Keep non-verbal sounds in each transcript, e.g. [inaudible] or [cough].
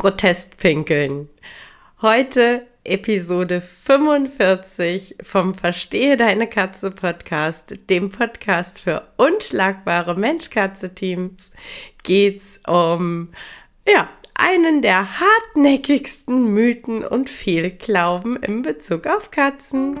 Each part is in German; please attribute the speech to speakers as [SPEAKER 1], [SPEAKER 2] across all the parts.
[SPEAKER 1] Protestpinkeln. Heute Episode 45 vom Verstehe deine Katze Podcast, dem Podcast für unschlagbare Mensch-Katze-Teams, geht's um, ja, einen der hartnäckigsten Mythen und Fehlglauben in Bezug auf Katzen.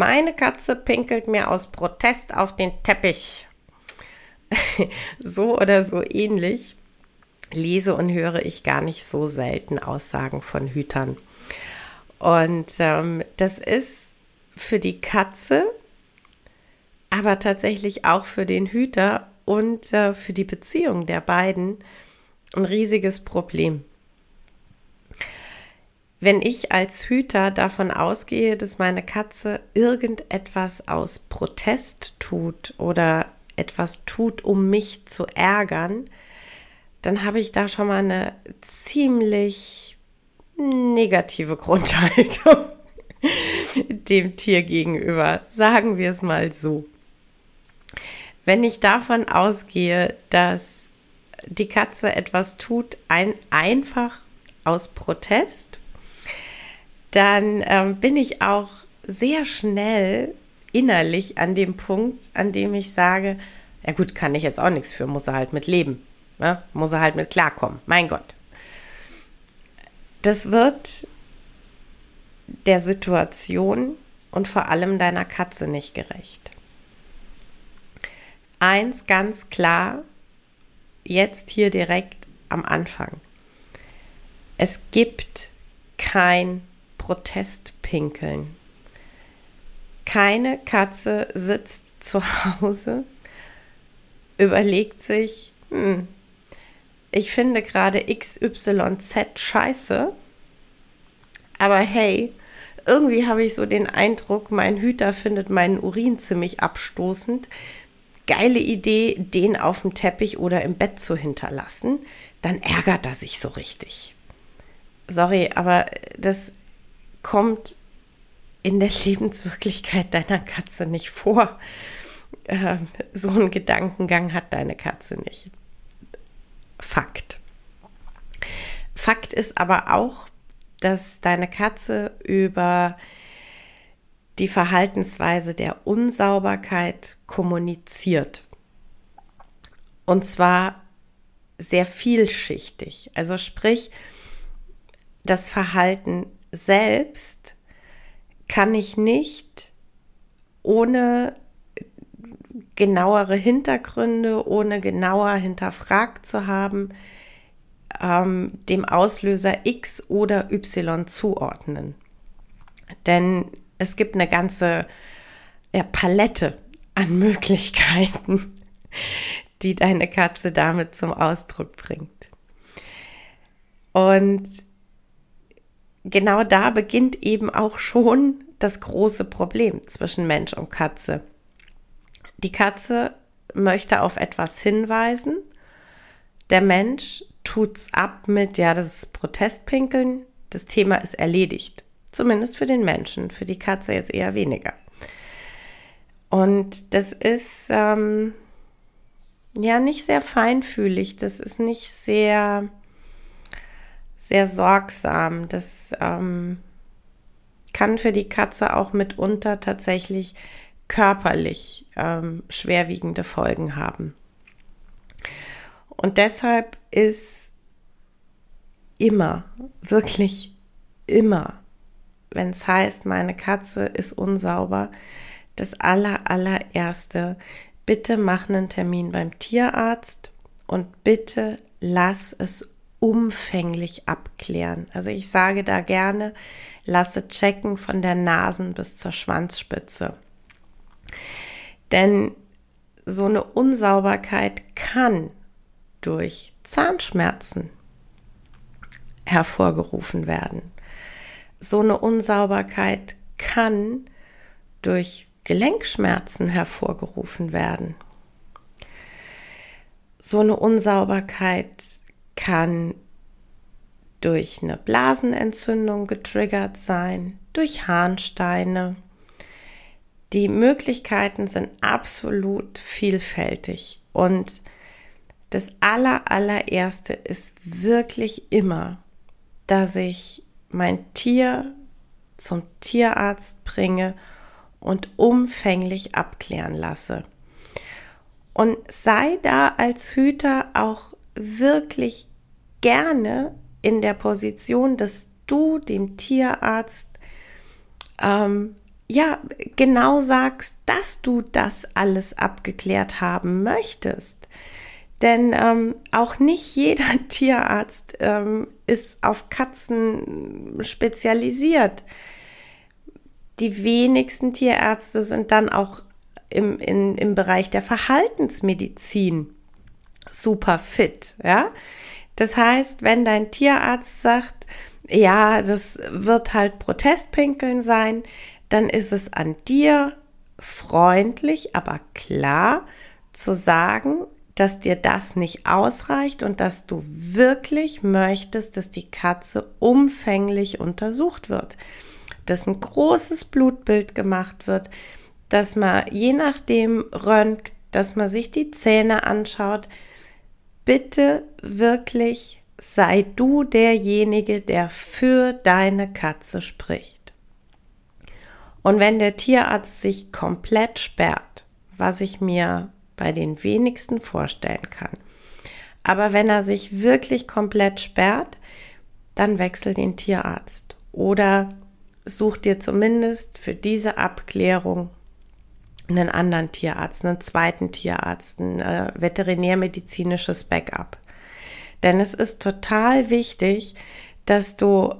[SPEAKER 1] Meine Katze pinkelt mir aus Protest auf den Teppich. [laughs] so oder so ähnlich lese und höre ich gar nicht so selten Aussagen von Hütern. Und ähm, das ist für die Katze, aber tatsächlich auch für den Hüter und äh, für die Beziehung der beiden ein riesiges Problem. Wenn ich als Hüter davon ausgehe, dass meine Katze irgendetwas aus Protest tut oder etwas tut, um mich zu ärgern, dann habe ich da schon mal eine ziemlich negative [laughs] Grundhaltung dem Tier gegenüber. Sagen wir es mal so. Wenn ich davon ausgehe, dass die Katze etwas tut, ein, einfach aus Protest dann ähm, bin ich auch sehr schnell innerlich an dem Punkt, an dem ich sage, ja gut, kann ich jetzt auch nichts für, muss er halt mit leben, ne? muss er halt mit klarkommen, mein Gott. Das wird der Situation und vor allem deiner Katze nicht gerecht. Eins ganz klar, jetzt hier direkt am Anfang. Es gibt kein Protestpinkeln. Keine Katze sitzt [laughs] zu Hause, überlegt sich, hm, ich finde gerade XYZ scheiße, aber hey, irgendwie habe ich so den Eindruck, mein Hüter findet meinen Urin ziemlich abstoßend. Geile Idee, den auf dem Teppich oder im Bett zu hinterlassen. Dann ärgert er sich so richtig. Sorry, aber das kommt in der Lebenswirklichkeit deiner Katze nicht vor. Äh, so einen Gedankengang hat deine Katze nicht. Fakt. Fakt ist aber auch, dass deine Katze über die Verhaltensweise der Unsauberkeit kommuniziert. Und zwar sehr vielschichtig. Also sprich, das Verhalten selbst kann ich nicht ohne genauere Hintergründe, ohne genauer hinterfragt zu haben, ähm, dem Auslöser X oder Y zuordnen. Denn es gibt eine ganze ja, Palette an [laughs] Möglichkeiten, die deine Katze damit zum Ausdruck bringt. Und genau da beginnt eben auch schon das große Problem zwischen Mensch und Katze. Die Katze möchte auf etwas hinweisen. Der Mensch tut's ab mit, ja, das ist Protestpinkeln. Das Thema ist erledigt. Zumindest für den Menschen, für die Katze jetzt eher weniger. Und das ist ähm, ja nicht sehr feinfühlig, das ist nicht sehr sehr sorgsam. Das ähm, kann für die Katze auch mitunter tatsächlich körperlich ähm, schwerwiegende Folgen haben. Und deshalb ist immer, wirklich immer, wenn es heißt, meine Katze ist unsauber, das aller, allererste, bitte mach einen Termin beim Tierarzt und bitte lass es umfänglich abklären. Also ich sage da gerne, lasse checken von der Nasen bis zur Schwanzspitze. Denn so eine Unsauberkeit kann durch Zahnschmerzen hervorgerufen werden. So eine Unsauberkeit kann durch Gelenkschmerzen hervorgerufen werden. So eine Unsauberkeit kann durch eine Blasenentzündung getriggert sein, durch Harnsteine. Die Möglichkeiten sind absolut vielfältig und das aller, allererste ist wirklich immer, dass ich mein Tier zum Tierarzt bringe und umfänglich abklären lasse. Und sei da als Hüter auch wirklich gerne in der Position, dass du dem Tierarzt ähm, ja genau sagst, dass du das alles abgeklärt haben möchtest. Denn ähm, auch nicht [laughs] jeder Tierarzt ähm, ist auf Katzen spezialisiert. Die wenigsten Tierärzte sind dann auch im, in, im Bereich der Verhaltensmedizin super fit. Ja? Das heißt, wenn dein Tierarzt sagt, ja, das wird halt Protestpinkeln sein, dann ist es an dir freundlich, aber klar zu sagen, dass dir das nicht ausreicht und dass du wirklich möchtest, dass die Katze umfänglich untersucht wird, dass ein großes Blutbild gemacht wird, dass man je nachdem röntgt, dass man sich die Zähne anschaut. Bitte wirklich sei du derjenige, der für deine Katze spricht. Und wenn der Tierarzt sich komplett sperrt, was ich mir bei den wenigsten vorstellen kann. Aber wenn er sich wirklich komplett sperrt, dann wechsel den Tierarzt oder such dir zumindest für diese Abklärung einen anderen Tierarzt, einen zweiten Tierarzt, ein äh, veterinärmedizinisches Backup. Denn es ist total wichtig, dass du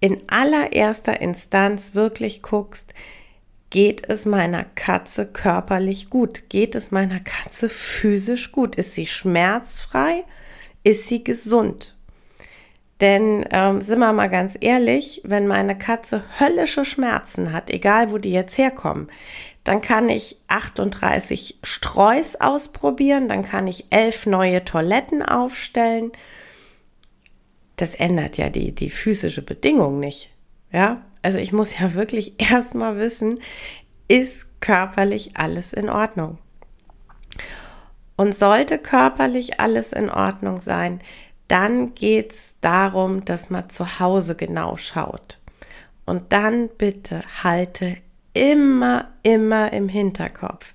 [SPEAKER 1] in allererster Instanz wirklich guckst, Geht es meiner Katze körperlich gut? Geht es meiner Katze physisch gut? Ist sie schmerzfrei? Ist sie gesund? Denn ähm, sind wir mal ganz ehrlich, wenn meine Katze höllische Schmerzen hat, egal wo die jetzt herkommen, dann kann ich 38 Streus ausprobieren, dann kann ich elf neue Toiletten aufstellen. Das ändert ja die, die physische Bedingung nicht. Ja, also ich muss [laughs] ja wirklich erstmal wissen, ist körperlich alles in Ordnung? Und sollte körperlich alles in Ordnung sein, dann geht es darum, dass man zu Hause genau schaut. Und dann bitte halte immer, immer im Hinterkopf.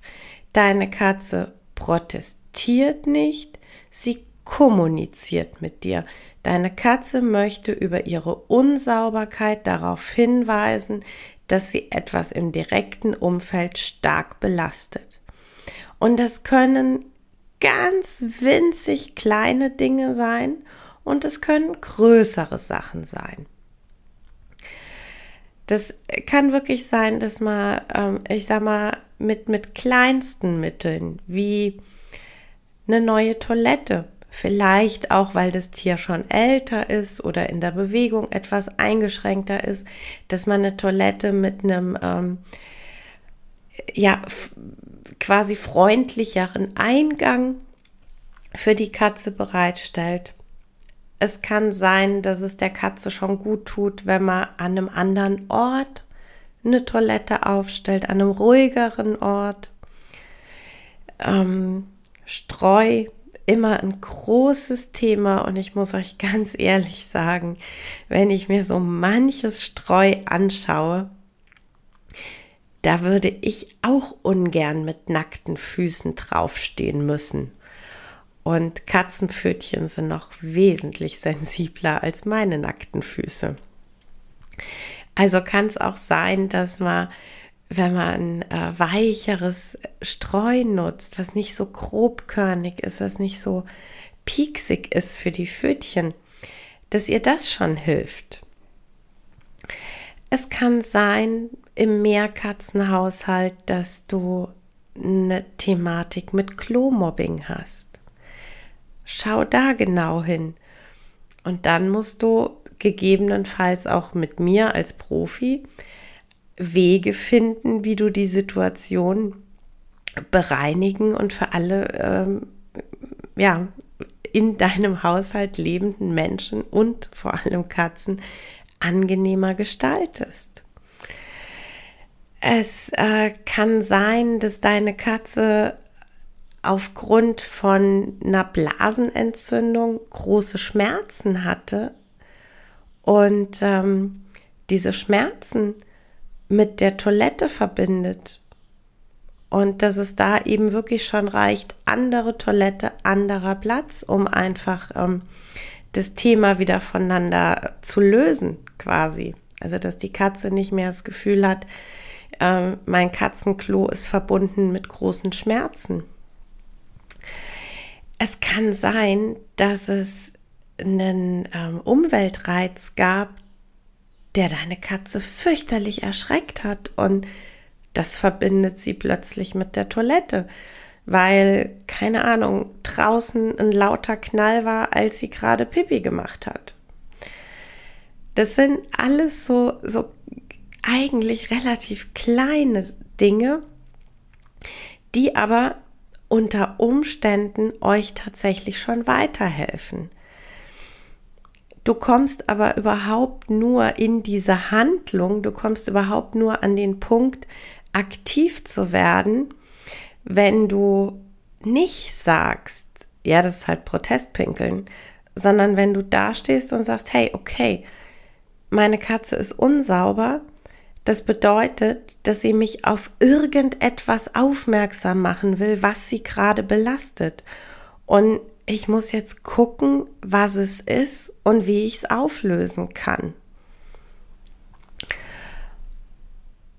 [SPEAKER 1] Deine Katze protestiert nicht, sie kommuniziert mit dir. Deine Katze möchte über ihre Unsauberkeit darauf hinweisen, dass sie etwas im direkten Umfeld stark belastet. Und das können ganz winzig kleine Dinge sein und es können größere Sachen sein. Das kann wirklich sein, dass man, ähm, ich sag mal, mit, mit kleinsten Mitteln wie eine neue Toilette Vielleicht auch, weil das Tier schon älter ist oder in der Bewegung etwas eingeschränkter ist, dass man eine Toilette mit einem ähm, ja quasi freundlicheren Eingang für die Katze bereitstellt. Es kann sein, dass es der Katze schon gut tut, wenn man an einem anderen Ort eine Toilette aufstellt, an einem ruhigeren Ort. Ähm, Streu immer ein großes Thema und ich muss euch [laughs] ganz ehrlich sagen, wenn ich mir so manches Streu anschaue, da würde ich auch ungern mit nackten Füßen draufstehen müssen. Und Katzenpfötchen sind noch wesentlich sensibler als meine nackten Füße. Also kann es auch sein, dass man, wenn man äh, weicheres Streu nutzt, was nicht so grobkörnig ist, was nicht so pieksig ist für die Pfötchen, dass ihr das schon hilft. Es kann sein im Mehrkatzenhaushalt, dass du eine Thematik mit Klomobbing hast. Schau da genau hin. Und dann musst du gegebenenfalls auch mit mir als Profi Wege finden, wie du die Situation bereinigen und für alle ähm, ja, in deinem Haushalt lebenden Menschen und vor allem Katzen angenehmer gestaltest. Es äh, kann sein, dass deine Katze aufgrund von einer Blasenentzündung große Schmerzen hatte und ähm, diese Schmerzen mit der Toilette verbindet und dass es da eben wirklich schon reicht, andere Toilette, anderer Platz, um einfach ähm, das Thema wieder voneinander zu lösen, quasi. Also, dass die Katze nicht mehr das Gefühl hat, ähm, mein Katzenklo ist verbunden mit großen Schmerzen. Es kann sein, dass es einen ähm, Umweltreiz gab, der deine Katze fürchterlich erschreckt hat und das verbindet sie plötzlich mit der Toilette, weil, keine Ahnung, draußen ein lauter Knall war, als sie gerade Pipi gemacht hat. Das sind alles so, so eigentlich relativ kleine Dinge, die aber unter Umständen euch tatsächlich schon weiterhelfen. Du kommst aber überhaupt nur in diese Handlung, du kommst überhaupt nur an den Punkt, aktiv zu werden, wenn du nicht sagst, ja, das ist halt Protestpinkeln, sondern wenn du da stehst und sagst, hey, okay, meine Katze ist unsauber, das bedeutet, dass sie mich auf irgendetwas aufmerksam machen will, was sie gerade belastet. Und ich muss jetzt gucken, was es ist und wie ich es auflösen kann.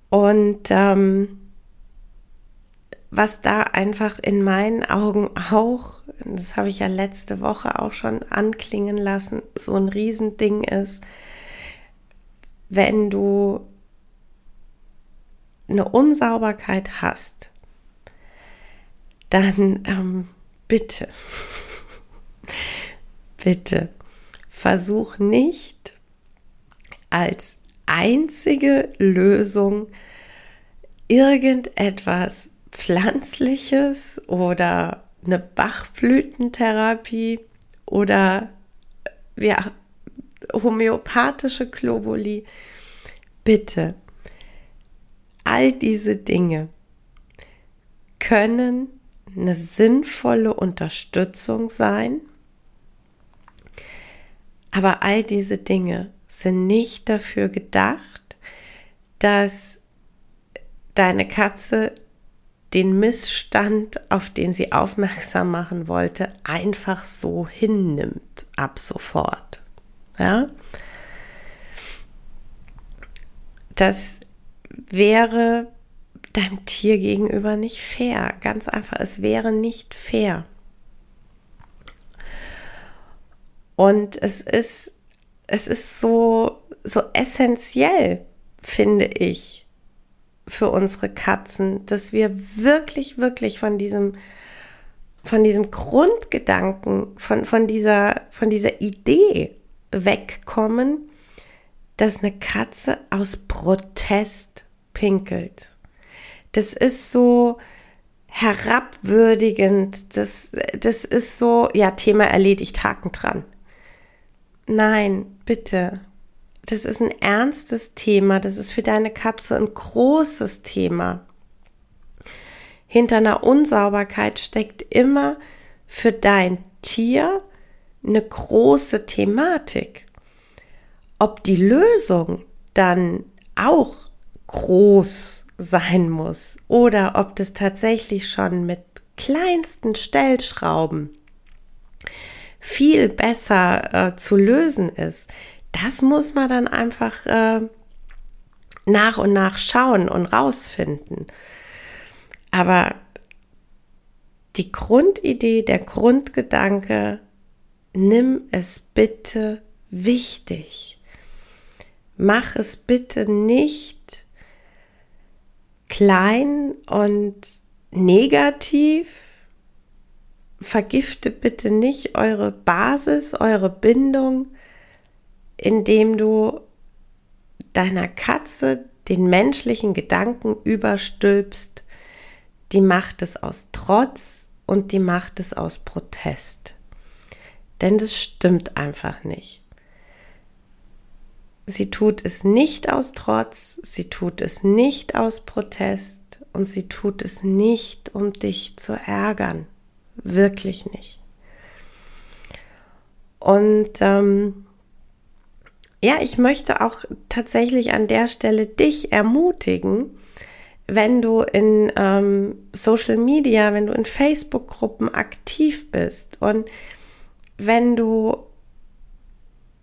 [SPEAKER 1] Und ähm, was da einfach in meinen Augen auch, das habe ich ja letzte Woche auch schon anklingen lassen, so ein Riesending ist, wenn du eine Unsauberkeit hast, dann ähm, bitte, [laughs] bitte versuch nicht als einzige Lösung irgendetwas Pflanzliches oder eine Bachblütentherapie oder ja, homöopathische Globuli. Bitte, all diese Dinge können eine sinnvolle Unterstützung sein, aber all diese Dinge sind nicht dafür gedacht, dass deine Katze den Missstand, auf den sie aufmerksam machen wollte, einfach so hinnimmt ab sofort. Ja? Das wäre deinem Tier gegenüber nicht fair. Ganz einfach, es wäre nicht fair. Und es ist, es ist so, so essentiell, finde ich, für unsere Katzen, dass wir wirklich, wirklich von diesem, von diesem Grundgedanken, von, von, dieser, von dieser Idee wegkommen, dass eine Katze aus Protest pinkelt. Das ist so herabwürdigend, das, das ist so, ja, Thema erledigt, Haken dran. Nein, bitte, das ist ein ernstes Thema, das ist für deine Katze ein großes Thema. Hinter einer Unsauberkeit steckt immer für dein Tier eine große Thematik. Ob die Lösung dann auch groß sein muss oder ob das tatsächlich schon mit kleinsten Stellschrauben viel besser äh, zu lösen ist, das muss man dann einfach äh, nach und nach schauen und rausfinden. Aber die Grundidee, der Grundgedanke, nimm es bitte wichtig. Mach es bitte nicht klein und negativ. Vergifte bitte nicht eure Basis, eure Bindung, indem du deiner Katze den menschlichen Gedanken überstülpst, die macht es aus Trotz und die macht es aus Protest. Denn das stimmt einfach nicht. Sie tut es nicht aus Trotz, sie tut es nicht aus Protest und sie tut es nicht, um dich zu ärgern. Wirklich nicht. Und ähm, ja, ich möchte auch tatsächlich an der Stelle dich ermutigen, wenn du in ähm, Social Media, wenn du in Facebook-Gruppen aktiv bist und wenn du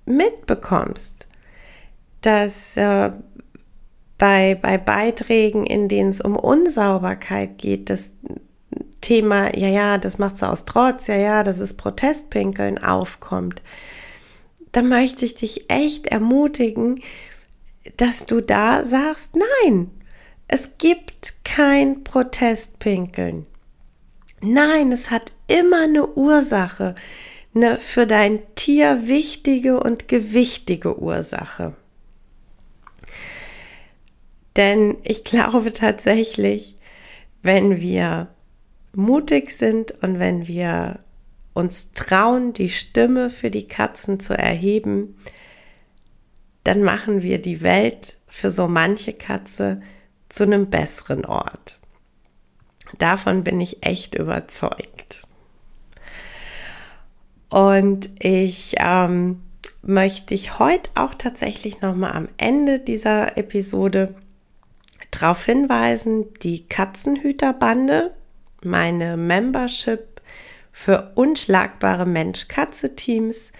[SPEAKER 1] mitbekommst, dass äh, bei, bei Beiträgen, in denen es um Unsauberkeit geht, das Thema, ja, ja, das macht sie aus Trotz, ja, ja, das ist Protestpinkeln aufkommt, da möchte ich dich echt ermutigen, dass du da sagst, nein, es gibt kein Protestpinkeln. Nein, es hat immer eine Ursache, eine für dein Tier wichtige und gewichtige Ursache. Denn ich glaube tatsächlich, wenn wir mutig sind und wenn wir uns trauen, die Stimme für die Katzen zu erheben, dann machen wir die Welt für so manche Katze zu einem besseren Ort. Davon bin ich echt überzeugt. Und ich ähm, möchte dich heute auch tatsächlich nochmal am Ende dieser Episode darauf hinweisen, die Katzenhüterbande, meine Membership für unschlagbare Mensch-Katze-Teams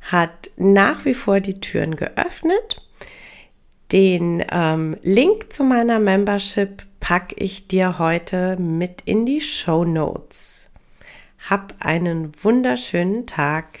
[SPEAKER 1] hat nach wie vor die Türen geöffnet. Den ähm, Link zu meiner Membership packe ich dir heute mit in die Show Notes. Hab einen wunderschönen Tag.